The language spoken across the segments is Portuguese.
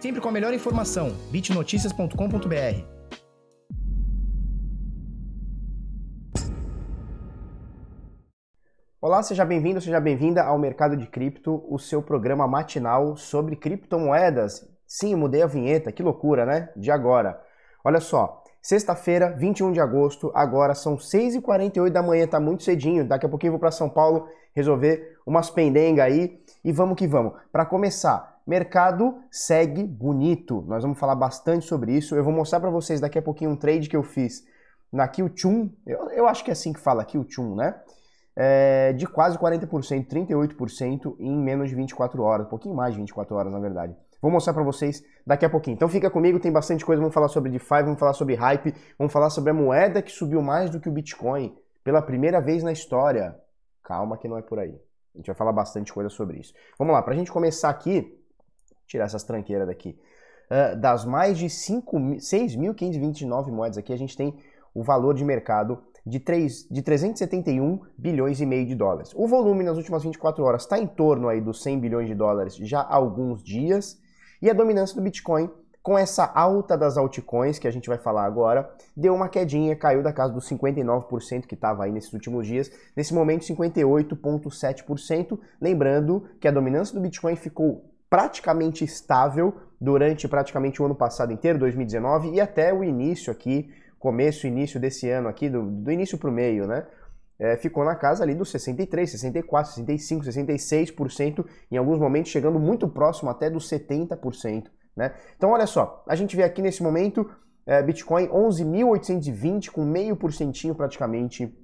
Sempre com a melhor informação. bitnoticias.com.br. Olá, seja bem-vindo, seja bem-vinda ao Mercado de Cripto, o seu programa matinal sobre criptomoedas. Sim, mudei a vinheta, que loucura, né? De agora. Olha só, sexta-feira, 21 de agosto, agora são 6h48 da manhã, tá muito cedinho. Daqui a pouquinho eu vou para São Paulo resolver umas pendengas aí e vamos que vamos. Para começar, mercado segue bonito. Nós vamos falar bastante sobre isso. Eu vou mostrar para vocês daqui a pouquinho um trade que eu fiz na Qtum. Eu, eu acho que é assim que fala Qtum, né? É, de quase 40%, 38% em menos de 24 horas, um pouquinho mais de 24 horas na verdade. Vou mostrar para vocês daqui a pouquinho. Então fica comigo, tem bastante coisa. Vamos falar sobre DeFi, vamos falar sobre hype, vamos falar sobre a moeda que subiu mais do que o Bitcoin pela primeira vez na história. Calma que não é por aí. A gente vai falar bastante coisa sobre isso. Vamos lá, para a gente começar aqui, tirar essas tranqueiras daqui. Uh, das mais de 6.529 moedas aqui, a gente tem o valor de mercado de, 3, de 371 bilhões e meio de dólares. O volume nas últimas 24 horas está em torno aí dos 100 bilhões de dólares já há alguns dias. E a dominância do Bitcoin, com essa alta das altcoins, que a gente vai falar agora, deu uma quedinha, caiu da casa dos 59% que estava aí nesses últimos dias. Nesse momento, 58,7%. Lembrando que a dominância do Bitcoin ficou praticamente estável durante praticamente o ano passado inteiro, 2019, e até o início aqui, começo, início desse ano aqui, do, do início para o meio, né? É, ficou na casa ali dos 63, 64, 65, 66%, em alguns momentos chegando muito próximo até dos 70%. Né? Então olha só, a gente vê aqui nesse momento é, Bitcoin 11.820 com meio porcentinho praticamente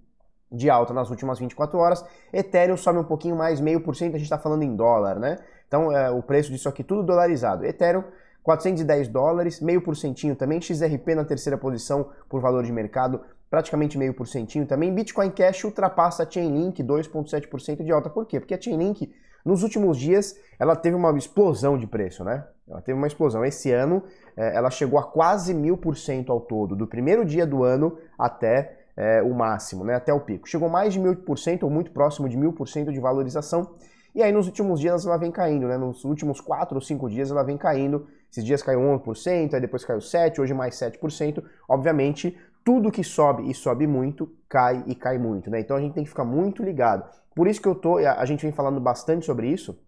de alta nas últimas 24 horas. Ethereum sobe um pouquinho mais, meio por cento, a gente está falando em dólar, né? Então, é, o preço disso aqui tudo dolarizado. Ethereum, 410 dólares, meio por centinho também. XRP na terceira posição por valor de mercado, praticamente meio por centinho também. Bitcoin Cash ultrapassa a Chainlink, 2,7% de alta. Por quê? Porque a Chainlink, nos últimos dias, ela teve uma explosão de preço, né? Ela teve uma explosão. Esse ano, é, ela chegou a quase mil por cento ao todo, do primeiro dia do ano até é, o máximo, né, até o pico. Chegou mais de mil por cento ou muito próximo de mil por cento de valorização. E aí nos últimos dias ela vem caindo, né? Nos últimos 4 ou 5 dias ela vem caindo. Esses dias caiu 1%, aí depois caiu 7%, hoje mais 7%. Obviamente, tudo que sobe e sobe muito, cai e cai muito, né? Então a gente tem que ficar muito ligado. Por isso que eu tô, a gente vem falando bastante sobre isso.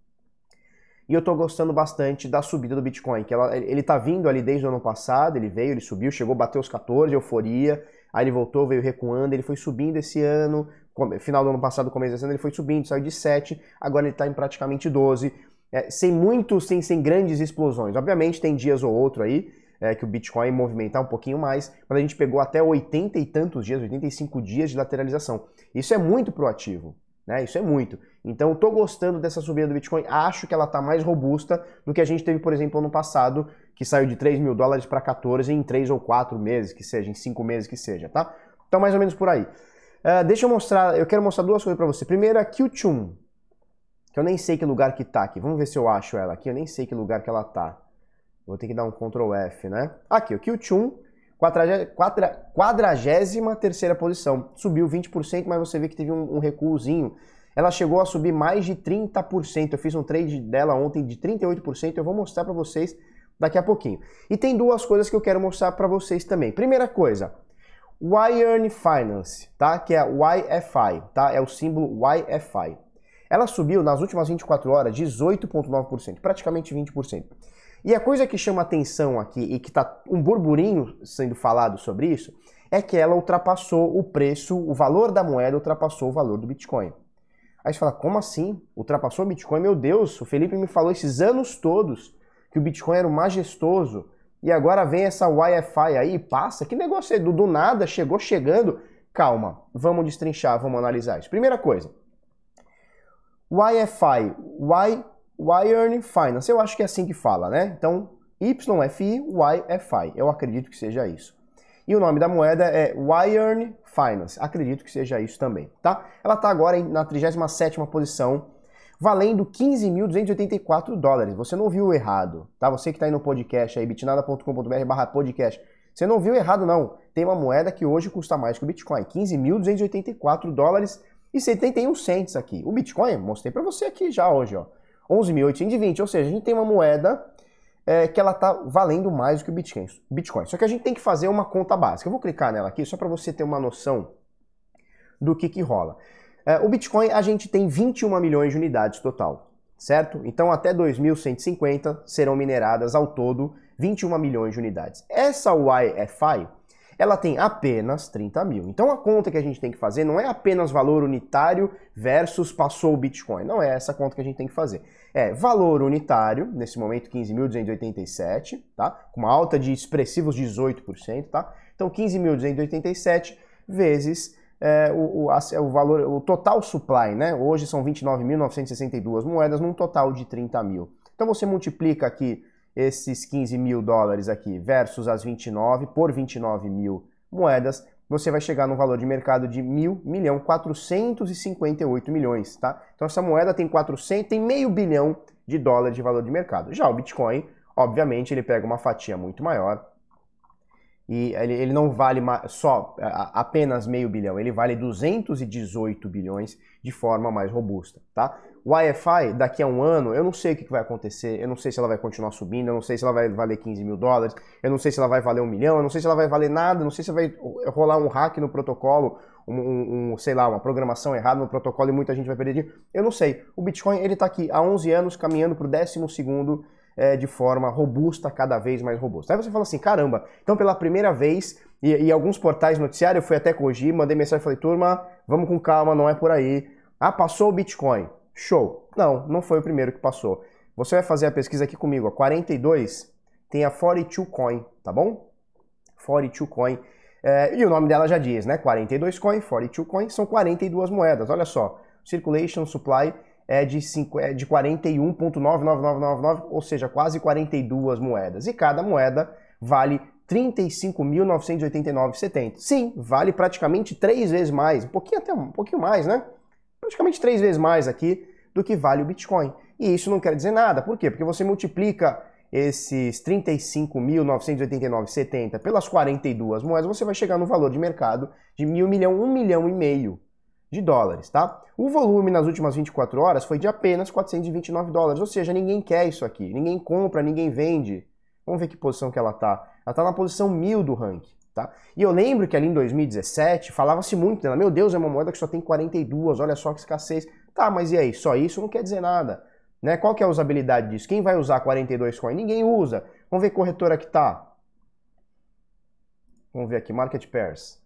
E eu tô gostando bastante da subida do Bitcoin, que ela, ele tá vindo ali desde o ano passado, ele veio, ele subiu, chegou, bateu os 14, euforia, aí ele voltou, veio recuando, ele foi subindo esse ano, final do ano passado, começo desse ano, ele foi subindo, saiu de 7, agora ele está em praticamente 12, é, sem muito, sem, sem grandes explosões. Obviamente tem dias ou outro aí é, que o Bitcoin movimentar um pouquinho mais, mas a gente pegou até 80 e tantos dias, 85 dias de lateralização. Isso é muito proativo. Né? Isso é muito. Então, estou gostando dessa subida do Bitcoin. Acho que ela está mais robusta do que a gente teve, por exemplo, ano passado, que saiu de 3 mil dólares para 14 em 3 ou 4 meses, que seja, em 5 meses que seja, tá? Então, mais ou menos por aí. Uh, deixa eu mostrar, eu quero mostrar duas coisas para você. Primeiro, a Qtum, que eu nem sei que lugar que tá aqui. Vamos ver se eu acho ela aqui. Eu nem sei que lugar que ela tá. Vou ter que dar um Ctrl F, né? Aqui, o Qtum, 43 terceira posição. Subiu 20%, mas você vê que teve um, um recuozinho. Ela chegou a subir mais de 30%. Eu fiz um trade dela ontem de 38%. Eu vou mostrar para vocês daqui a pouquinho. E tem duas coisas que eu quero mostrar para vocês também. Primeira coisa, Yearn Finance, tá? Que é YFI, tá? É o símbolo YFI. Ela subiu nas últimas 24 horas 18,9%, praticamente 20%. E a coisa que chama atenção aqui e que está um burburinho sendo falado sobre isso é que ela ultrapassou o preço, o valor da moeda ultrapassou o valor do Bitcoin. Aí você fala, como assim? Ultrapassou o Bitcoin? Meu Deus, o Felipe me falou esses anos todos que o Bitcoin era o majestoso e agora vem essa Wi-Fi aí passa. Que negócio é do, do nada, chegou chegando. Calma, vamos destrinchar, vamos analisar isso. Primeira coisa, Wi-Fi, Wi Wired Finance, eu acho que é assim que fala, né? Então, YFI, YFI, eu acredito que seja isso. E o nome da moeda é Wired Finance, acredito que seja isso também, tá? Ela está agora na 37ª posição, valendo 15.284 dólares. Você não viu errado, tá? Você que está aí no podcast aí, bitnada.com.br barra podcast, você não viu errado não. Tem uma moeda que hoje custa mais que o Bitcoin, 15.284 dólares e 71 cents aqui. O Bitcoin, mostrei para você aqui já hoje, ó. 11.820, ou seja, a gente tem uma moeda é, que ela está valendo mais do que o Bitcoin. Bitcoin. Só que a gente tem que fazer uma conta básica. Eu vou clicar nela aqui só para você ter uma noção do que, que rola. É, o Bitcoin a gente tem 21 milhões de unidades total, certo? Então até 2150 serão mineradas ao todo 21 milhões de unidades. Essa YFI ela tem apenas 30 mil. Então a conta que a gente tem que fazer não é apenas valor unitário versus passou o Bitcoin. Não é essa conta que a gente tem que fazer. É valor unitário, nesse momento 15.287, tá? Com uma alta de expressivos 18%, tá? Então 15.287 vezes é, o, o, a, o, valor, o total supply, né? Hoje são 29.962 moedas num total de 30 mil. Então você multiplica aqui esses 15 mil dólares aqui versus as 29 por 29 mil moedas, você vai chegar no valor de mercado de mil milhão 458 milhões, tá? Então essa moeda tem 400, tem meio bilhão de dólares de valor de mercado. Já o Bitcoin, obviamente, ele pega uma fatia muito maior, e ele, ele não vale só apenas meio bilhão, ele vale 218 bilhões de forma mais robusta, tá? O Wi-Fi, daqui a um ano, eu não sei o que vai acontecer, eu não sei se ela vai continuar subindo, eu não sei se ela vai valer 15 mil dólares, eu não sei se ela vai valer um milhão, eu não sei se ela vai valer nada, eu não sei se vai rolar um hack no protocolo, um, um, sei lá, uma programação errada no protocolo e muita gente vai perder dinheiro. Eu não sei. O Bitcoin, ele tá aqui há 11 anos caminhando para o décimo segundo é, de forma robusta, cada vez mais robusta. Aí você fala assim, caramba, então pela primeira vez, e, e alguns portais noticiários, eu fui até corrigir, mandei mensagem e falei, turma, vamos com calma, não é por aí. Ah, passou o Bitcoin. Show. Não, não foi o primeiro que passou. Você vai fazer a pesquisa aqui comigo, a 42 tem a 42 Coin, tá bom? 42 Coin. É, e o nome dela já diz, né? 42 Coin, 42 Coin, são 42 moedas. Olha só, Circulation Supply é de, é de 41,99999, ou seja, quase 42 moedas. E cada moeda vale 35.989,70. Sim, vale praticamente três vezes mais, um pouquinho até um pouquinho mais, né? Praticamente três vezes mais aqui do que vale o Bitcoin. E isso não quer dizer nada. Por quê? Porque você multiplica esses 35.989,70 pelas 42 moedas, você vai chegar no valor de mercado de mil milhão, um milhão e meio de dólares, tá? O volume nas últimas 24 horas foi de apenas 429 dólares, ou seja, ninguém quer isso aqui, ninguém compra, ninguém vende. Vamos ver que posição que ela tá. Ela tá na posição 1000 do ranking, tá? E eu lembro que ali em 2017 falava-se muito dela, meu Deus, é uma moeda que só tem 42, olha só que escassez. Tá, mas e aí, só isso não quer dizer nada. Né? Qual que é a usabilidade disso? Quem vai usar 42 coin? Ninguém usa. Vamos ver corretora que tá. Vamos ver aqui, Market Pairs.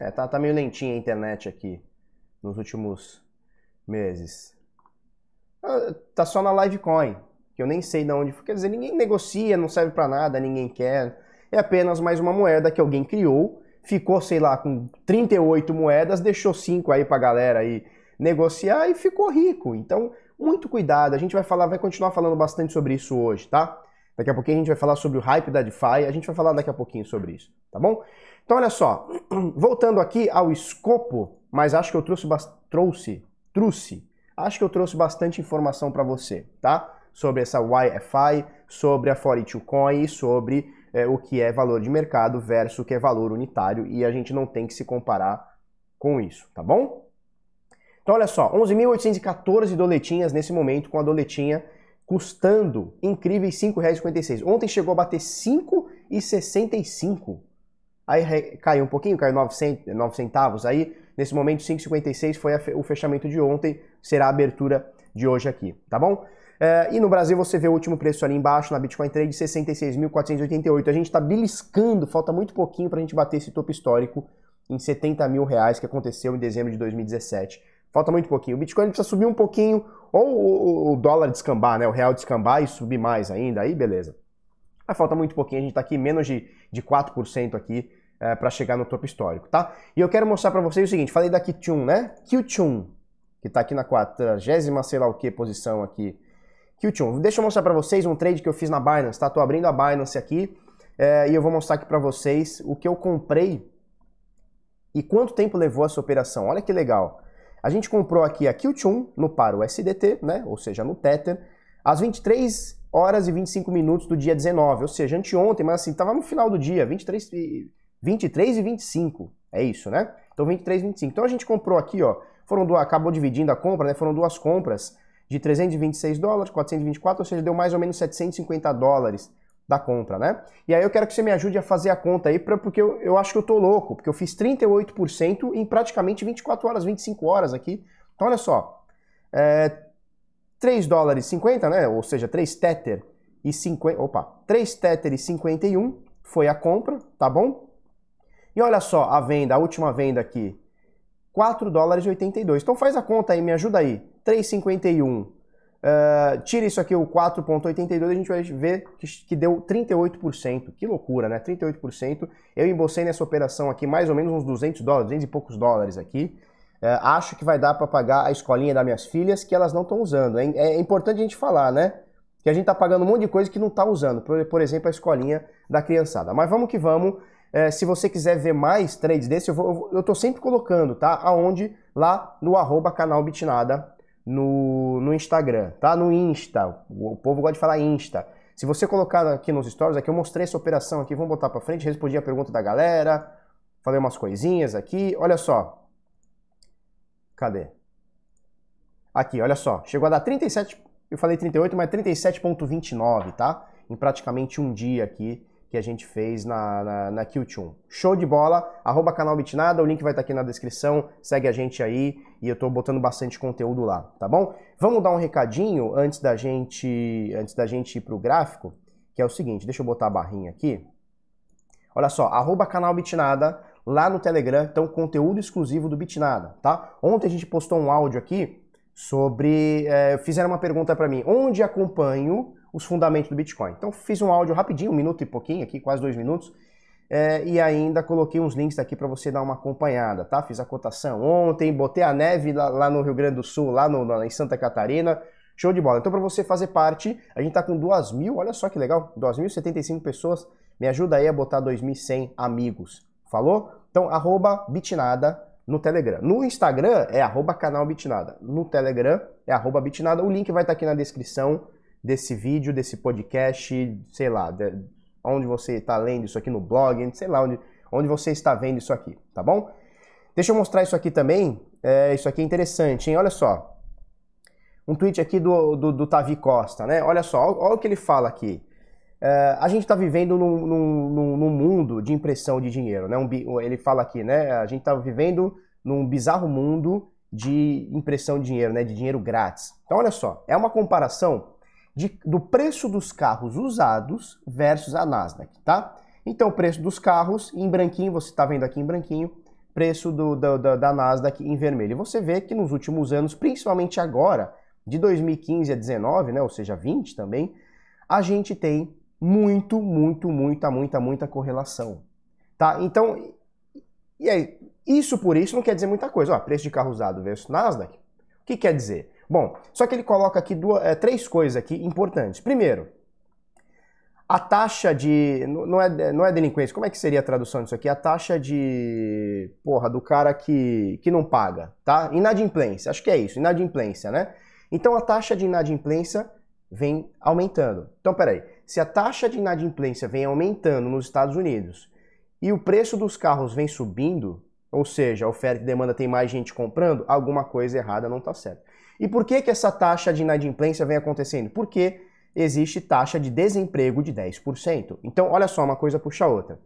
É, tá, tá meio lentinha a internet aqui nos últimos meses. Ah, tá só na Livecoin, que eu nem sei de onde. Quer dizer, ninguém negocia, não serve para nada, ninguém quer. É apenas mais uma moeda que alguém criou, ficou, sei lá, com 38 moedas, deixou 5 aí pra galera aí negociar e ficou rico. Então, muito cuidado. A gente vai falar, vai continuar falando bastante sobre isso hoje, tá? Daqui a pouquinho a gente vai falar sobre o hype da DeFi, a gente vai falar daqui a pouquinho sobre isso, tá bom? Então, olha só, voltando aqui ao escopo, mas acho que eu trouxe, trouxe, trouxe, acho que eu trouxe bastante informação para você, tá? Sobre essa YFI, sobre a 42 Coin e sobre é, o que é valor de mercado versus o que é valor unitário e a gente não tem que se comparar com isso, tá bom? Então, olha só, 11.814 doletinhas nesse momento, com a doletinha custando incríveis R$ 5,56. Ontem chegou a bater R$ 5,65 aí caiu um pouquinho, caiu 9, centavos aí, nesse momento 5,56 foi o fechamento de ontem, será a abertura de hoje aqui, tá bom? É, e no Brasil você vê o último preço ali embaixo, na Bitcoin Trade, 66.488. A gente está beliscando, falta muito pouquinho para a gente bater esse topo histórico em 70 mil reais que aconteceu em dezembro de 2017. Falta muito pouquinho. O Bitcoin precisa subir um pouquinho, ou o, dólar descambar, né? O real descambar e subir mais ainda, aí beleza. Mas falta muito pouquinho, a gente está aqui menos de, de 4% aqui é, para chegar no topo histórico, tá? E eu quero mostrar para vocês o seguinte, falei da Qtune, né? Qtune, que está aqui na 40 sei lá o que posição aqui. Qtune. Deixa eu mostrar para vocês um trade que eu fiz na Binance, tá? Abrindo a Binance aqui é, e eu vou mostrar aqui para vocês o que eu comprei e quanto tempo levou essa operação. Olha que legal. A gente comprou aqui a Qtune no par USDT, né? Ou seja, no Tether, às 23 horas e 25 minutos do dia 19, ou seja, anteontem, mas assim, tava no final do dia, 23 e 23 e 25. É isso, né? Então 23 e 25. Então a gente comprou aqui, ó, foram duas, acabou dividindo a compra, né? Foram duas compras de 326 dólares, 424, ou seja, deu mais ou menos 750 dólares da compra, né? E aí eu quero que você me ajude a fazer a conta aí, pra, porque eu, eu acho que eu tô louco, porque eu fiz 38% em praticamente 24 horas, 25 horas aqui. Então olha só, é, 3 dólares 50, né? Ou seja, 3 Tether e 50, opa, 3 Tether e 51 foi a compra, tá bom? E olha só, a venda, a última venda aqui, 4 dólares e 82. Então faz a conta aí, me ajuda aí. 3,51 Uh, tira isso aqui, o 4,82, a gente vai ver que, que, deu 38%. Que loucura, né? 38%. Eu embolsei nessa operação aqui mais ou menos uns 200 dólares, 200 e poucos dólares aqui. Uh, acho que vai dar para pagar a escolinha das minhas filhas, que elas não estão usando. É, é, importante a gente falar, né? Que a gente tá pagando um monte de coisa que não tá usando. Por, por exemplo, a escolinha da criançada. Mas vamos que vamos. Uh, se você quiser ver mais trades desse, eu, vou, eu tô sempre colocando, tá? Aonde? Lá no arroba canal Bitnada no, no Instagram, tá? No Insta. O povo gosta de falar Insta. Se você colocar aqui nos stories, aqui eu mostrei essa operação aqui, vamos botar para frente, respondi a pergunta da galera, falei umas coisinhas aqui. Olha só. Cadê? Aqui, olha só. Chegou a dar 37, eu falei 38, mas 37.29, tá? Em praticamente um dia aqui que a gente fez na, na, na Q2. Show de bola, arroba canal Bitnada, o link vai estar tá aqui na descrição, segue a gente aí e eu estou botando bastante conteúdo lá, tá bom? Vamos dar um recadinho antes da gente, antes da gente ir pro gráfico, que é o seguinte, deixa eu botar a barrinha aqui. Olha só, arroba canal Bitnada, lá no Telegram, então conteúdo exclusivo do Bitnada, tá? Ontem a gente postou um áudio aqui sobre, é, fizeram uma pergunta para mim, onde acompanho os fundamentos do Bitcoin. Então fiz um áudio rapidinho, um minuto e pouquinho aqui, quase dois minutos, é, e ainda coloquei uns links aqui para você dar uma acompanhada, tá? Fiz a cotação ontem, botei a neve lá, lá no Rio Grande do Sul, lá no, em Santa Catarina, show de bola. Então para você fazer parte, a gente tá com 2 mil, olha só que legal, 2.075 pessoas, me ajuda aí a botar 2.100 amigos, falou? Então arroba bitnada no Telegram. No Instagram é arroba canal bitnada, no Telegram é arroba bitnada, o link vai estar tá aqui na descrição, desse vídeo, desse podcast, sei lá, de, onde você está lendo isso aqui no blog, sei lá, onde, onde você está vendo isso aqui, tá bom? Deixa eu mostrar isso aqui também, é, isso aqui é interessante, hein? Olha só, um tweet aqui do, do, do Tavi Costa, né? Olha só, olha, o que ele fala aqui. É, a gente está vivendo num, num, num, mundo de impressão de dinheiro, né? Um, ele fala aqui, né? A gente está vivendo num bizarro mundo de impressão de dinheiro, né? De dinheiro grátis. Então, olha só, é uma comparação de, do preço dos carros usados versus a Nasdaq, tá? Então, o preço dos carros em branquinho, você está vendo aqui em branquinho, preço do, do, da, da Nasdaq em vermelho. E você vê que nos últimos anos, principalmente agora, de 2015 a 19, né, ou seja, 20 também, a gente tem muito, muito, muita, muita, muita correlação. Tá? Então, e aí, isso por isso não quer dizer muita coisa. Ó, preço de carro usado versus Nasdaq, o que quer dizer? Bom, só que ele coloca aqui duas, é, três coisas aqui importantes. Primeiro, a taxa de. Não é, não é delinquência, como é que seria a tradução disso aqui? A taxa de. Porra, do cara que, que não paga, tá? Inadimplência, acho que é isso, inadimplência, né? Então a taxa de inadimplência vem aumentando. Então, peraí, se a taxa de inadimplência vem aumentando nos Estados Unidos e o preço dos carros vem subindo, ou seja, a oferta e demanda tem mais gente comprando, alguma coisa errada não está certa. E por que, que essa taxa de inadimplência vem acontecendo? Porque existe taxa de desemprego de 10%. Então, olha só, uma coisa puxa a outra.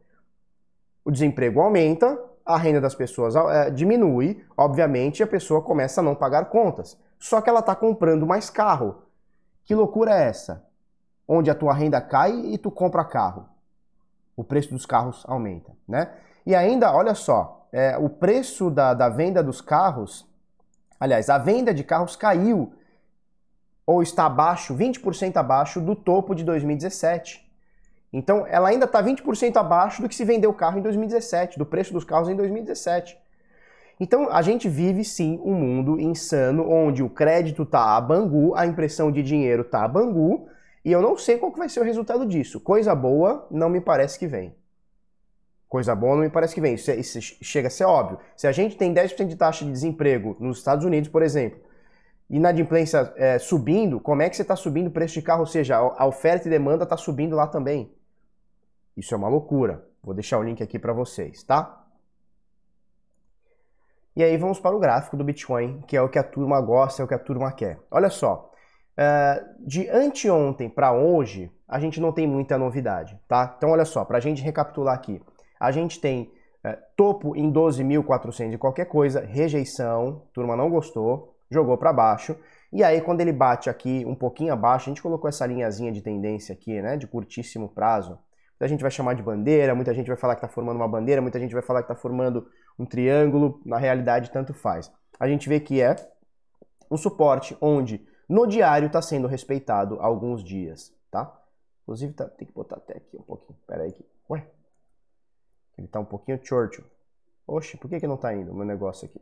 O desemprego aumenta, a renda das pessoas é, diminui, obviamente a pessoa começa a não pagar contas. Só que ela está comprando mais carro. Que loucura é essa? Onde a tua renda cai e tu compra carro. O preço dos carros aumenta, né? E ainda, olha só, é, o preço da, da venda dos carros Aliás, a venda de carros caiu ou está abaixo, 20% abaixo do topo de 2017. Então, ela ainda está 20% abaixo do que se vendeu o carro em 2017, do preço dos carros em 2017. Então, a gente vive sim um mundo insano onde o crédito está a bangu, a impressão de dinheiro está a bangu, e eu não sei qual que vai ser o resultado disso. Coisa boa não me parece que vem. Coisa boa não me parece que vem. Isso, é, isso chega a ser óbvio. Se a gente tem 10% de taxa de desemprego nos Estados Unidos, por exemplo, e inadimplência é, subindo, como é que você está subindo o preço de carro? Ou seja, a oferta e demanda está subindo lá também. Isso é uma loucura. Vou deixar o link aqui para vocês, tá? E aí vamos para o gráfico do Bitcoin, que é o que a turma gosta, é o que a turma quer. Olha só, Uh, de anteontem para hoje, a gente não tem muita novidade, tá? Então, olha só, para a gente recapitular aqui, a gente tem uh, topo em 12.400 e qualquer coisa, rejeição, turma não gostou, jogou para baixo, e aí quando ele bate aqui um pouquinho abaixo, a gente colocou essa linhazinha de tendência aqui, né, de curtíssimo prazo, muita gente vai chamar de bandeira, muita gente vai falar que está formando uma bandeira, muita gente vai falar que está formando um triângulo, na realidade tanto faz. A gente vê que é um suporte onde no diário está sendo respeitado alguns dias, tá? Inclusive, tá, tem que botar até aqui um pouquinho. Pera aí. Ué? Ele tá um pouquinho Churchill. Oxe, por que, que não tá indo o meu negócio aqui?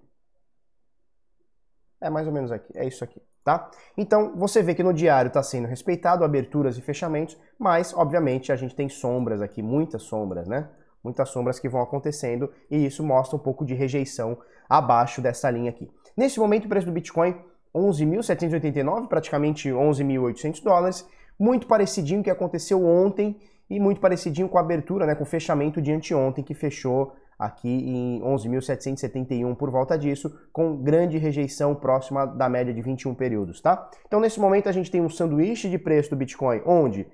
É mais ou menos aqui. É isso aqui, tá? Então, você vê que no diário está sendo respeitado aberturas e fechamentos, mas, obviamente, a gente tem sombras aqui, muitas sombras, né? Muitas sombras que vão acontecendo e isso mostra um pouco de rejeição abaixo dessa linha aqui. Nesse momento, o preço do Bitcoin 11.789, praticamente 11.800 dólares, muito parecidinho que aconteceu ontem e muito parecidinho com a abertura, né, com o fechamento de anteontem, que fechou aqui em 11.771 por volta disso, com grande rejeição próxima da média de 21 períodos, tá? Então nesse momento a gente tem um sanduíche de preço do Bitcoin, onde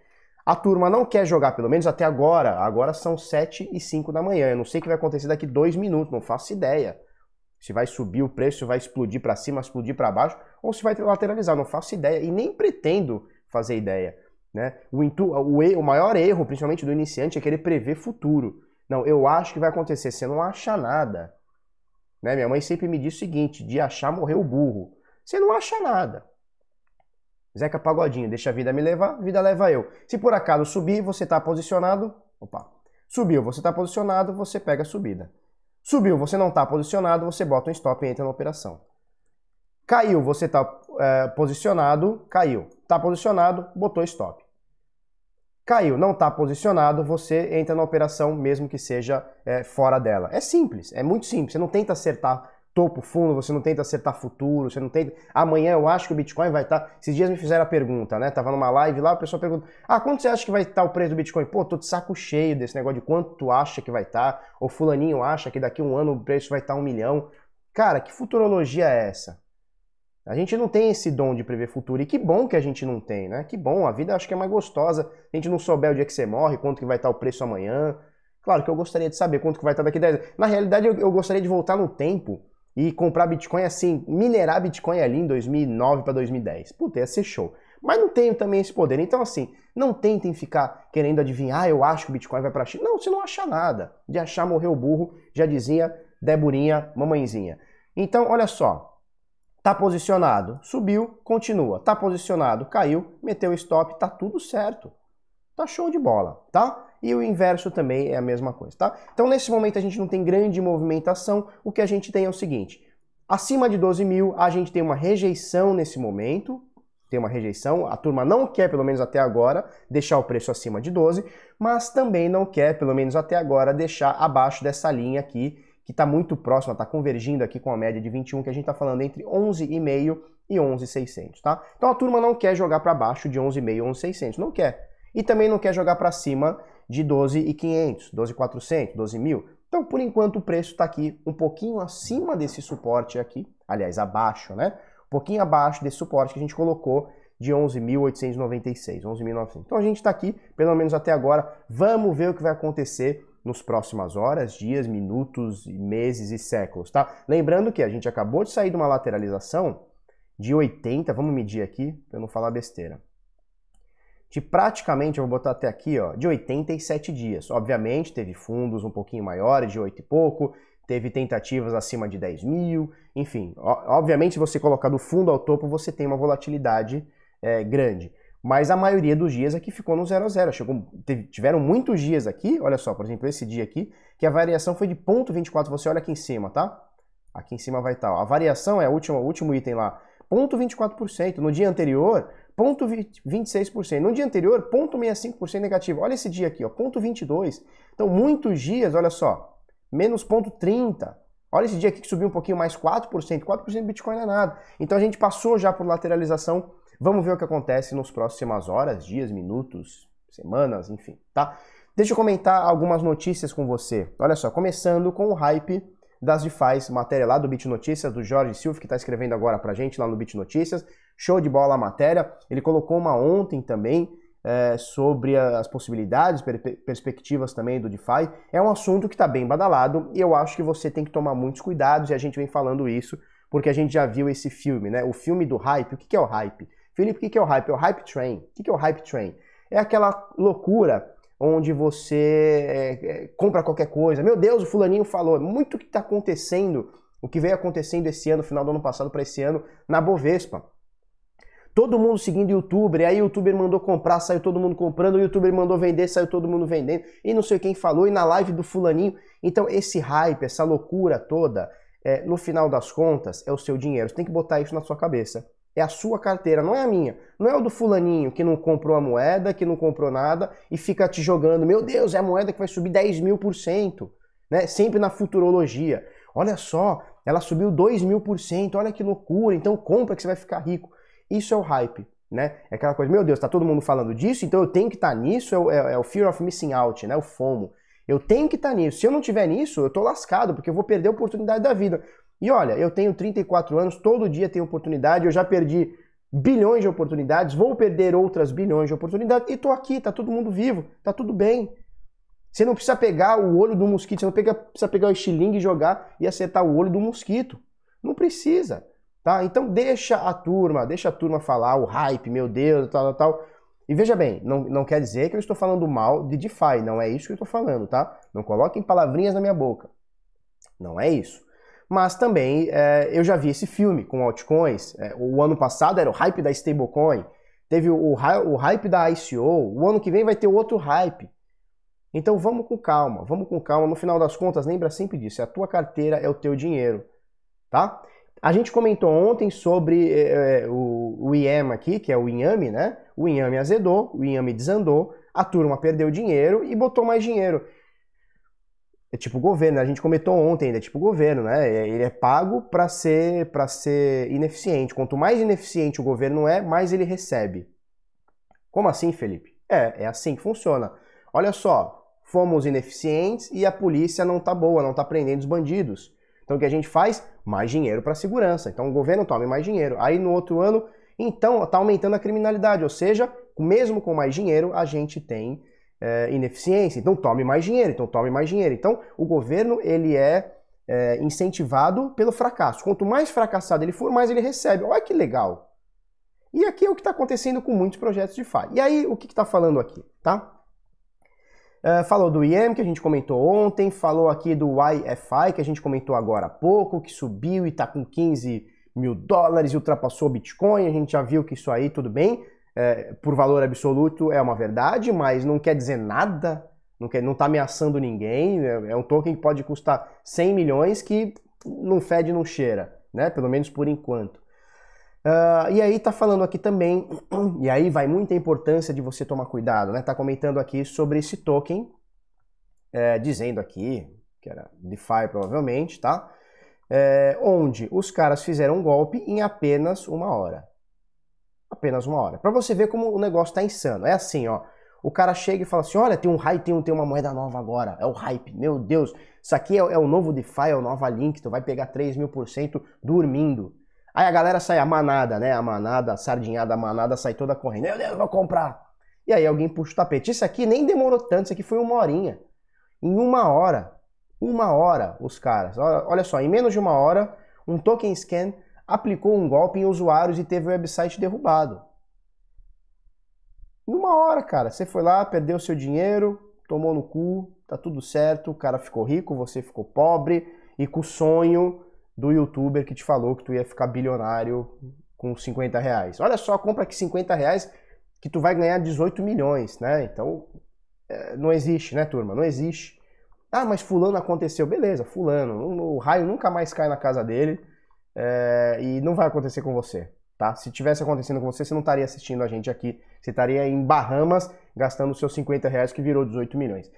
a turma não quer jogar, pelo menos até agora, agora são 7 e 5 da manhã, eu não sei o que vai acontecer daqui dois minutos, não faço ideia se vai subir o preço, vai explodir para cima, explodir para baixo, ou se vai lateralizar. Não faço ideia e nem pretendo fazer ideia. Né? O, intu, o, o maior erro, principalmente do iniciante, é querer prever futuro. Não, eu acho que vai acontecer. Você não acha nada. Né? Minha mãe sempre me diz o seguinte: de achar morreu o burro. Você não acha nada. Zeca Pagodinho, deixa a vida me levar, a vida leva eu. Se por acaso subir, você está posicionado. Opa. Subiu, você está posicionado, você pega a subida. Subiu, você não está posicionado, você bota um stop e entra na operação. Caiu, você está é, posicionado, caiu. Está posicionado, botou stop. Caiu, não está posicionado, você entra na operação mesmo que seja é, fora dela. É simples, é muito simples. Você não tenta acertar topo, fundo, você não tenta acertar futuro, você não tenta. Amanhã eu acho que o Bitcoin vai estar. Tá... Esses dias me fizeram a pergunta, né? Tava numa live lá, a pessoa pergunta: Ah, quanto você acha que vai estar tá o preço do Bitcoin? Pô, tô de saco cheio desse negócio de quanto tu acha que vai estar, tá, ou Fulaninho acha que daqui a um ano o preço vai estar um milhão. Cara, que futurologia é essa? A gente não tem esse dom de prever futuro. E que bom que a gente não tem, né? Que bom, a vida acho que é mais gostosa. A gente não souber o dia que você morre, quanto que vai estar o preço amanhã. Claro que eu gostaria de saber quanto que vai estar daqui a 10 anos. Na realidade, eu, gostaria de voltar no tempo e comprar Bitcoin assim, minerar Bitcoin ali em 2009 para 2010. Puta, ia ser show. Mas não tenho também esse poder. Então, assim, não tentem ficar querendo adivinhar, ah, eu acho que o Bitcoin vai para China. Não, você não acha nada. De achar morreu o burro, já dizia Deburinha, mamãezinha. Então, olha só. Tá posicionado, subiu, continua. Tá posicionado, caiu, meteu stop, tá tudo certo. Tá show de bola, tá? e o inverso também é a mesma coisa, tá? Então nesse momento a gente não tem grande movimentação, o que a gente tem é o seguinte, acima de 12 mil a gente tem uma rejeição nesse momento, tem uma rejeição, a turma não quer, pelo menos até agora, deixar o preço acima de 12, mas também não quer, pelo menos até agora, deixar abaixo dessa linha aqui, que está muito próxima, está convergindo aqui com a média de 21, que a gente está falando entre 11,5 e 11,600, tá? Então a turma não quer jogar para baixo de 11,5 e 11,600, não quer. E também não quer jogar para cima de 12.500, 12.400, 12.000. Então, por enquanto, o preço está aqui um pouquinho acima desse suporte aqui, aliás, abaixo, né? Um pouquinho abaixo desse suporte que a gente colocou de 11.896, 11.900. Então, a gente está aqui, pelo menos até agora. Vamos ver o que vai acontecer nos próximas horas, dias, minutos, meses e séculos, tá? Lembrando que a gente acabou de sair de uma lateralização de 80, vamos medir aqui, para eu não falar besteira de praticamente, eu vou botar até aqui, ó, de 87 dias. Obviamente, teve fundos um pouquinho maiores, de 8 e pouco, teve tentativas acima de 10 mil, enfim. Obviamente, se você colocar do fundo ao topo, você tem uma volatilidade é, grande. Mas a maioria dos dias aqui ficou no 0 a 0. Chegou, teve, tiveram muitos dias aqui, olha só, por exemplo, esse dia aqui, que a variação foi de 0,24. Você olha aqui em cima, tá? Aqui em cima vai estar. Ó. A variação é o último, último item lá, 0,24%. No dia anterior, 0,26%. No dia anterior, 0,65% negativo. Olha esse dia aqui, ó, 0,22%. Então, muitos dias, olha só, menos 0,30%. Olha esse dia aqui que subiu um pouquinho mais 4%. 4% do Bitcoin não é nada. Então a gente passou já por lateralização. Vamos ver o que acontece nos próximas horas, dias, minutos, semanas, enfim, tá? Deixa eu comentar algumas notícias com você. Olha só, começando com o hype das DeFi, matéria lá do Bit Notícias, do Jorge Silva, que está escrevendo agora pra gente lá no Bit Notícias. Show de bola a matéria. Ele colocou uma ontem também é, sobre as possibilidades, per perspectivas também do DeFi. É um assunto que está bem badalado e eu acho que você tem que tomar muitos cuidados e a gente vem falando isso porque a gente já viu esse filme, né? O filme do hype. O que é o hype? Felipe, o que é o hype? É o hype train. O que é o hype train? É aquela loucura onde você é, é, compra qualquer coisa. Meu Deus, o fulaninho falou. É muito o que está acontecendo, o que veio acontecendo esse ano, final do ano passado para esse ano, na Bovespa. Todo mundo seguindo youtuber, aí o youtuber mandou comprar, saiu todo mundo comprando, o youtuber mandou vender, saiu todo mundo vendendo, e não sei quem falou, e na live do fulaninho. Então esse hype, essa loucura toda, é, no final das contas, é o seu dinheiro. Você tem que botar isso na sua cabeça. É a sua carteira, não é a minha. Não é o do fulaninho que não comprou a moeda, que não comprou nada e fica te jogando. Meu Deus, é a moeda que vai subir 10 mil por cento. Né? Sempre na futurologia. Olha só, ela subiu 2 mil por cento, olha que loucura, então compra que você vai ficar rico. Isso é o hype, né? É aquela coisa, meu Deus, tá todo mundo falando disso, então eu tenho que estar tá nisso, é o, é, é o, fear of missing out, né? O FOMO. Eu tenho que estar tá nisso. Se eu não tiver nisso, eu tô lascado, porque eu vou perder a oportunidade da vida. E olha, eu tenho 34 anos, todo dia tenho oportunidade, eu já perdi bilhões de oportunidades, vou perder outras bilhões de oportunidades e tô aqui, tá todo mundo vivo, tá tudo bem. Você não precisa pegar o olho do mosquito, você não precisa pegar o estilingue e jogar e acertar o olho do mosquito. Não precisa. Tá? Então deixa a turma, deixa a turma falar o hype, meu Deus, tal, tal, tal. E veja bem, não, não quer dizer que eu estou falando mal de DeFi, não é isso que eu estou falando, tá? Não coloquem palavrinhas na minha boca. Não é isso. Mas também é, eu já vi esse filme com altcoins. É, o ano passado era o hype da stablecoin, teve o, o, hype da ICO, o ano que vem vai ter outro hype. Então vamos com calma, vamos com calma. No final das contas, lembra sempre disso: a tua carteira é o teu dinheiro, tá? A gente comentou ontem sobre é, o, o IEM aqui, que é o Inhame, né? O Inhame azedou, o Inhame desandou, a turma perdeu dinheiro e botou mais dinheiro. É tipo governo, a gente comentou ontem ainda, é tipo governo, né? É, ele é pago para ser para ser ineficiente. Quanto mais ineficiente o governo é, mais ele recebe. Como assim, Felipe? É, é assim que funciona. Olha só, fomos ineficientes e a polícia não tá boa, não tá prendendo os bandidos. Então o que a gente faz? Mais dinheiro para segurança. Então o governo tome mais dinheiro. Aí no outro ano, então está aumentando a criminalidade, ou seja, mesmo com mais dinheiro, a gente tem é, ineficiência. Então tome mais dinheiro, então tome mais dinheiro. Então o governo ele é, é incentivado pelo fracasso. Quanto mais fracassado ele for, mais ele recebe. Olha que legal. E aqui é o que está acontecendo com muitos projetos de FI. E aí, o que está falando aqui, tá? Uh, falou do IEM, que a gente comentou ontem, falou aqui do YFI, que a gente comentou agora há pouco, que subiu e está com 15 mil dólares e ultrapassou o Bitcoin. A gente já viu que isso aí, tudo bem, é, por valor absoluto é uma verdade, mas não quer dizer nada, não está não tá ameaçando ninguém. É, é um token que pode custar 100 milhões que não fede, não cheira, né? pelo menos por enquanto. Uh, e aí tá falando aqui também, e aí vai muita importância de você tomar cuidado, né? Tá comentando aqui sobre esse token, é, dizendo aqui, que era DeFi provavelmente, tá? É, onde os caras fizeram um golpe em apenas uma hora. Apenas uma hora. Para você ver como o negócio tá insano. É assim, ó. O cara chega e fala assim: olha, tem um hype, tem, tem uma moeda nova agora. É o hype. Meu Deus, isso aqui é, é o novo DeFi, é o nova Link, tu vai pegar 3 mil por cento dormindo. Aí a galera sai, a manada, né? A manada, a sardinhada, a manada sai toda correndo. Meu Deus, vou comprar. E aí alguém puxa o tapete. Isso aqui nem demorou tanto, isso aqui foi uma horinha. Em uma hora, uma hora, os caras, olha só, em menos de uma hora, um token scan aplicou um golpe em usuários e teve o website derrubado. Em uma hora, cara, você foi lá, perdeu seu dinheiro, tomou no cu, tá tudo certo, o cara ficou rico, você ficou pobre e com o sonho do youtuber que te falou que tu ia ficar bilionário com 50 reais. Olha só, compra aqui 50 reais que tu vai ganhar 18 milhões, né? Então, é, não existe, né, turma? Não existe. Ah, mas fulano aconteceu. Beleza, fulano. O raio nunca mais cai na casa dele é, e não vai acontecer com você, tá? Se tivesse acontecendo com você, você não estaria assistindo a gente aqui. Você estaria em Bahamas gastando seus 50 reais que virou 18 milhões.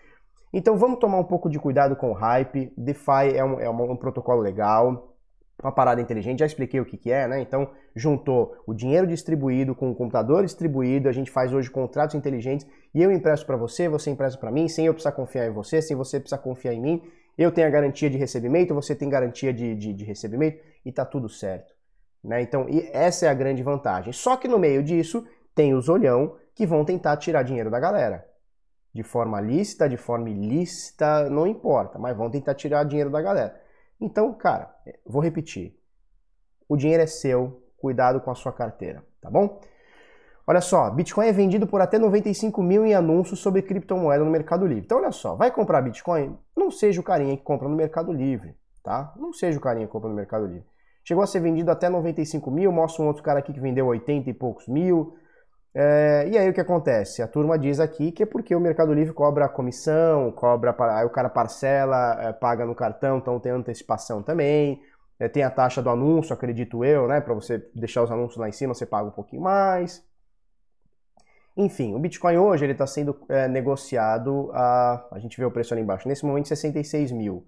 Então vamos tomar um pouco de cuidado com o hype. DeFi é um, é um, um protocolo legal uma parada inteligente, já expliquei o que, que é, né? Então, juntou o dinheiro distribuído com o computador distribuído, a gente faz hoje contratos inteligentes e eu empresto para você, você empresta para mim, sem eu precisar confiar em você, sem você precisar confiar em mim, Eu tenho a garantia de recebimento, você tem garantia de, de, de recebimento e tá tudo certo. Né? Então, essa é a grande vantagem. Só que no meio disso, tem os olhão que vão tentar tirar dinheiro da galera. De forma lícita, de forma ilícita, não importa, mas vão tentar tirar dinheiro da galera. Então, cara, vou repetir. O dinheiro é seu, cuidado com a sua carteira, tá bom? Olha só, Bitcoin é vendido por até 95 mil em anúncios sobre criptomoeda no Mercado Livre. Então, olha só, vai comprar Bitcoin? Não seja o carinha que compra no Mercado Livre, tá? Não seja o carinha que compra no Mercado Livre. Chegou a ser vendido até 95 mil, mostra um outro cara aqui que vendeu 80 e poucos mil. É, e aí o que acontece? A turma diz aqui que é porque o Mercado Livre cobra comissão, cobra, aí o cara parcela, é, paga no cartão, então tem antecipação também. É, tem a taxa do anúncio, acredito eu, né? Para você deixar os anúncios lá em cima, você paga um pouquinho mais. Enfim, o Bitcoin hoje ele está sendo é, negociado a, a gente vê o preço ali embaixo, nesse momento 66 mil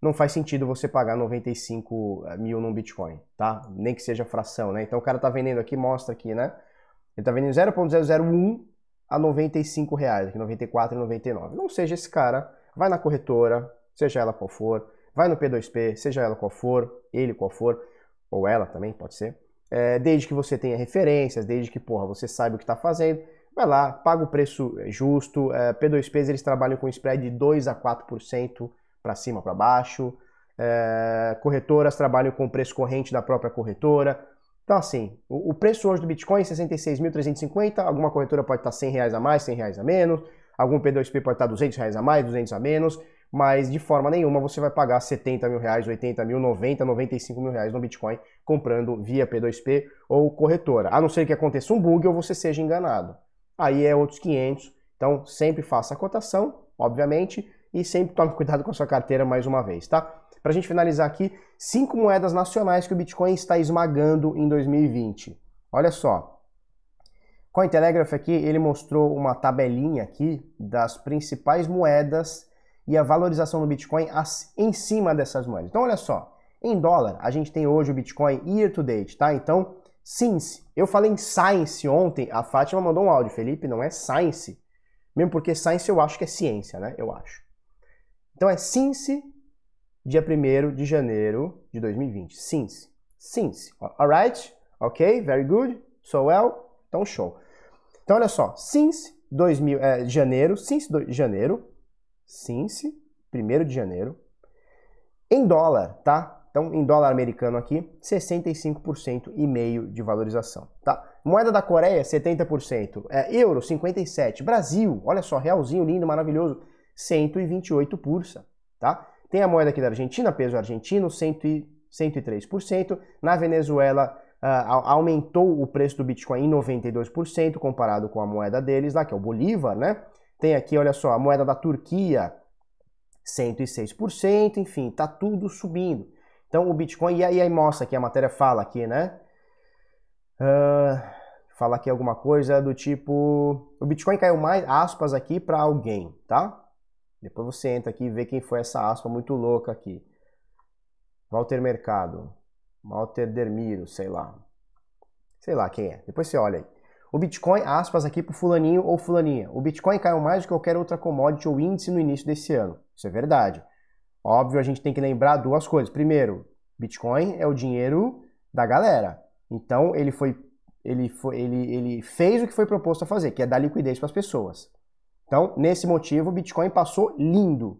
não faz sentido você pagar 95 eh, mil num Bitcoin, tá? Nem que seja fração, né? Então o cara tá vendendo aqui, mostra aqui, né? Ele tá vendendo 0.001 a 95 reais, aqui 94,99. Não seja esse cara, vai na corretora, seja ela qual for, vai no P2P, seja ela qual for, ele qual for, ou ela também, pode ser. É, desde que você tenha referências, desde que, porra, você saiba o que está fazendo, vai lá, paga o preço justo. É, P2Ps eles trabalham com spread de 2 a 4%, para cima, para baixo. É, corretoras trabalham com o preço corrente da própria corretora. Então, assim, o, o preço hoje do Bitcoin é 66.350, alguma corretora pode estar 100 reais a mais, 100 reais a menos, algum P2P pode estar 200 reais a mais, 200 a menos, mas de forma nenhuma você vai pagar 70 mil reais, 80 mil, 90, 95 mil reais no Bitcoin comprando via P2P ou corretora, a não ser que aconteça um bug ou você seja enganado. Aí é outros 500, então sempre faça a cotação, obviamente, e sempre tome cuidado com a sua carteira mais uma vez, tá? Para a gente finalizar aqui, cinco moedas nacionais que o Bitcoin está esmagando em 2020. Olha só. Cointelegraph aqui, ele mostrou uma tabelinha aqui das principais moedas e a valorização do Bitcoin em cima dessas moedas. Então, olha só. Em dólar, a gente tem hoje o Bitcoin year to date, tá? Então, since. Eu falei em science ontem, a Fátima mandou um áudio. Felipe, não é science. Mesmo porque science eu acho que é ciência, né? Eu acho. Então é since dia 1 de janeiro de 2020. Since. Since. Alright? Ok? Very good. So well. Então show. Então olha só. Since 2000, é, janeiro. Since do, janeiro. Since 1 de janeiro. Em dólar, tá? Então, em dólar americano aqui, 65% e meio de valorização, tá? Moeda da Coreia, 70%. É, euro, 57%. Brasil, olha só, realzinho lindo, maravilhoso, 128 pursa, tá? Tem a moeda aqui da Argentina, peso argentino, 103%. Na Venezuela, uh, aumentou o preço do Bitcoin em 92% comparado com a moeda deles lá, que é o Bolívar, né? Tem aqui, olha só, a moeda da Turquia, 106%, enfim, tá tudo subindo. Então o Bitcoin, e aí, aí mostra que a matéria fala aqui, né? Uh, fala aqui alguma coisa do tipo, o Bitcoin caiu mais, aspas aqui, para alguém, tá? Depois você entra aqui e vê quem foi essa aspa muito louca aqui. Walter Mercado. Walter Dermiro, sei lá. Sei lá quem é. Depois você olha aí. O Bitcoin, aspas aqui pro fulaninho ou fulaninha. O Bitcoin caiu mais do que qualquer outra commodity ou índice no início desse ano. Isso é verdade. Óbvio, a gente tem que lembrar duas coisas. Primeiro, Bitcoin é o dinheiro da galera. Então, ele foi ele, foi, ele, ele fez o que foi proposto a fazer, que é dar liquidez para as pessoas. Então, nesse motivo, o Bitcoin passou lindo.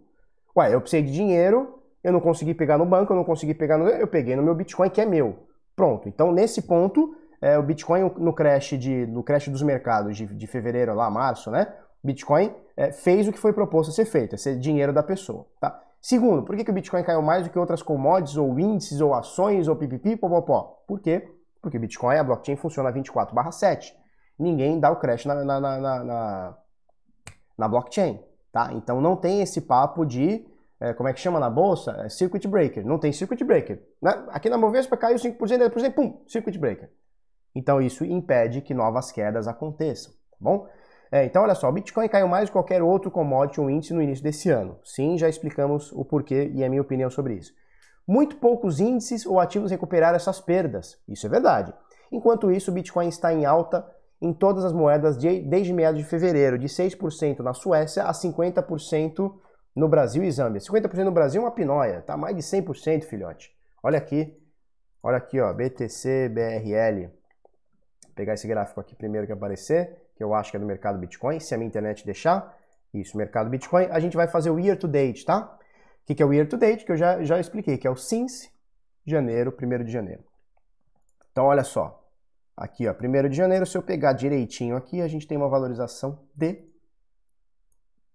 Ué, eu precisei de dinheiro, eu não consegui pegar no banco, eu não consegui pegar no. Eu peguei no meu Bitcoin, que é meu. Pronto. Então, nesse ponto, é, o Bitcoin no crash, de, no crash dos mercados de, de fevereiro lá, março, né? Bitcoin é, fez o que foi proposto a ser feito, é ser dinheiro da pessoa, tá? Segundo, por que, que o Bitcoin caiu mais do que outras commodities, ou índices, ou ações, ou pipipi, popopó? Por quê? Porque o Bitcoin, a blockchain funciona 24 7. Ninguém dá o crash na, na, na, na na blockchain, tá? Então não tem esse papo de, é, como é que chama na bolsa? É circuit breaker. Não tem circuit breaker. Né? Aqui na Bovespa caiu 5%, 10%, pum, circuit breaker. Então isso impede que novas quedas aconteçam, tá bom? É, então olha só, o Bitcoin caiu mais que qualquer outro commodity ou índice no início desse ano. Sim, já explicamos o porquê e a minha opinião sobre isso. Muito poucos índices ou ativos recuperaram essas perdas. Isso é verdade. Enquanto isso, o Bitcoin está em alta em todas as moedas de, desde meados de fevereiro, de 6% na Suécia a 50% no Brasil e Zâmbia. 50% no Brasil é uma pinóia, tá mais de 100%, filhote. Olha aqui, olha aqui, ó, BTC, BRL. Vou pegar esse gráfico aqui primeiro que aparecer, que eu acho que é do mercado Bitcoin, se a minha internet deixar. Isso, mercado Bitcoin. A gente vai fazer o year to date, tá? O que é o year to date? Que eu já, já expliquei, que é o since janeiro, 1 de janeiro. Então, olha só. Aqui, ó, 1 de janeiro, se eu pegar direitinho aqui, a gente tem uma valorização de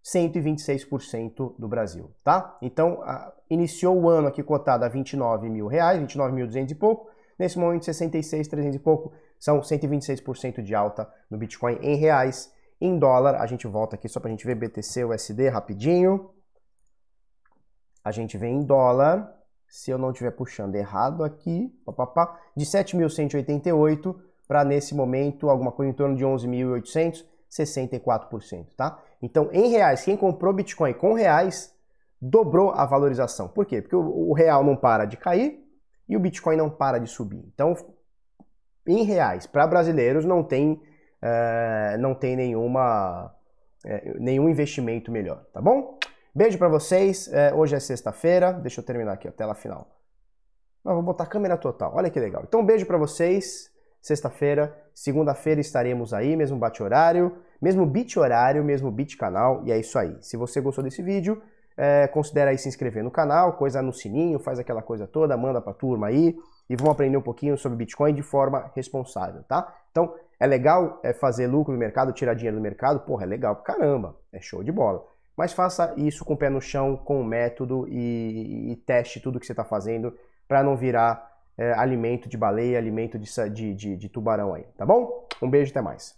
126% do Brasil, tá? Então, a, iniciou o ano aqui cotado a 29 mil reais, 29.200 e pouco, nesse momento 66.300 e pouco, são 126% de alta no Bitcoin em reais. Em dólar, a gente volta aqui só para a gente ver BTC, USD rapidinho. A gente vem em dólar, se eu não estiver puxando errado aqui, papapá, de 7.188 para nesse momento alguma coisa em torno de 11.800, 64%, tá? Então, em reais, quem comprou Bitcoin com reais dobrou a valorização. Por quê? Porque o, real não para de cair e o Bitcoin não para de subir. Então, em reais, para brasileiros não tem, é, não tem nenhuma, é, nenhum investimento melhor, tá bom? Beijo para vocês. É, hoje é sexta-feira. Deixa eu terminar aqui a tela final. Não, vou botar câmera total. Olha que legal. Então, beijo para vocês. Sexta-feira, segunda-feira estaremos aí, mesmo bate horário, mesmo bit horário, mesmo bit canal. E é isso aí. Se você gostou desse vídeo, é, considera aí se inscrever no canal, coisa no sininho, faz aquela coisa toda, manda pra turma aí e vamos aprender um pouquinho sobre Bitcoin de forma responsável, tá? Então, é legal é, fazer lucro no mercado, tirar dinheiro do mercado? Porra, é legal pra caramba, é show de bola. Mas faça isso com o pé no chão, com o método e, e teste tudo que você está fazendo para não virar é, alimento de baleia, alimento de, de, de, de tubarão aí, tá bom? Um beijo, até mais.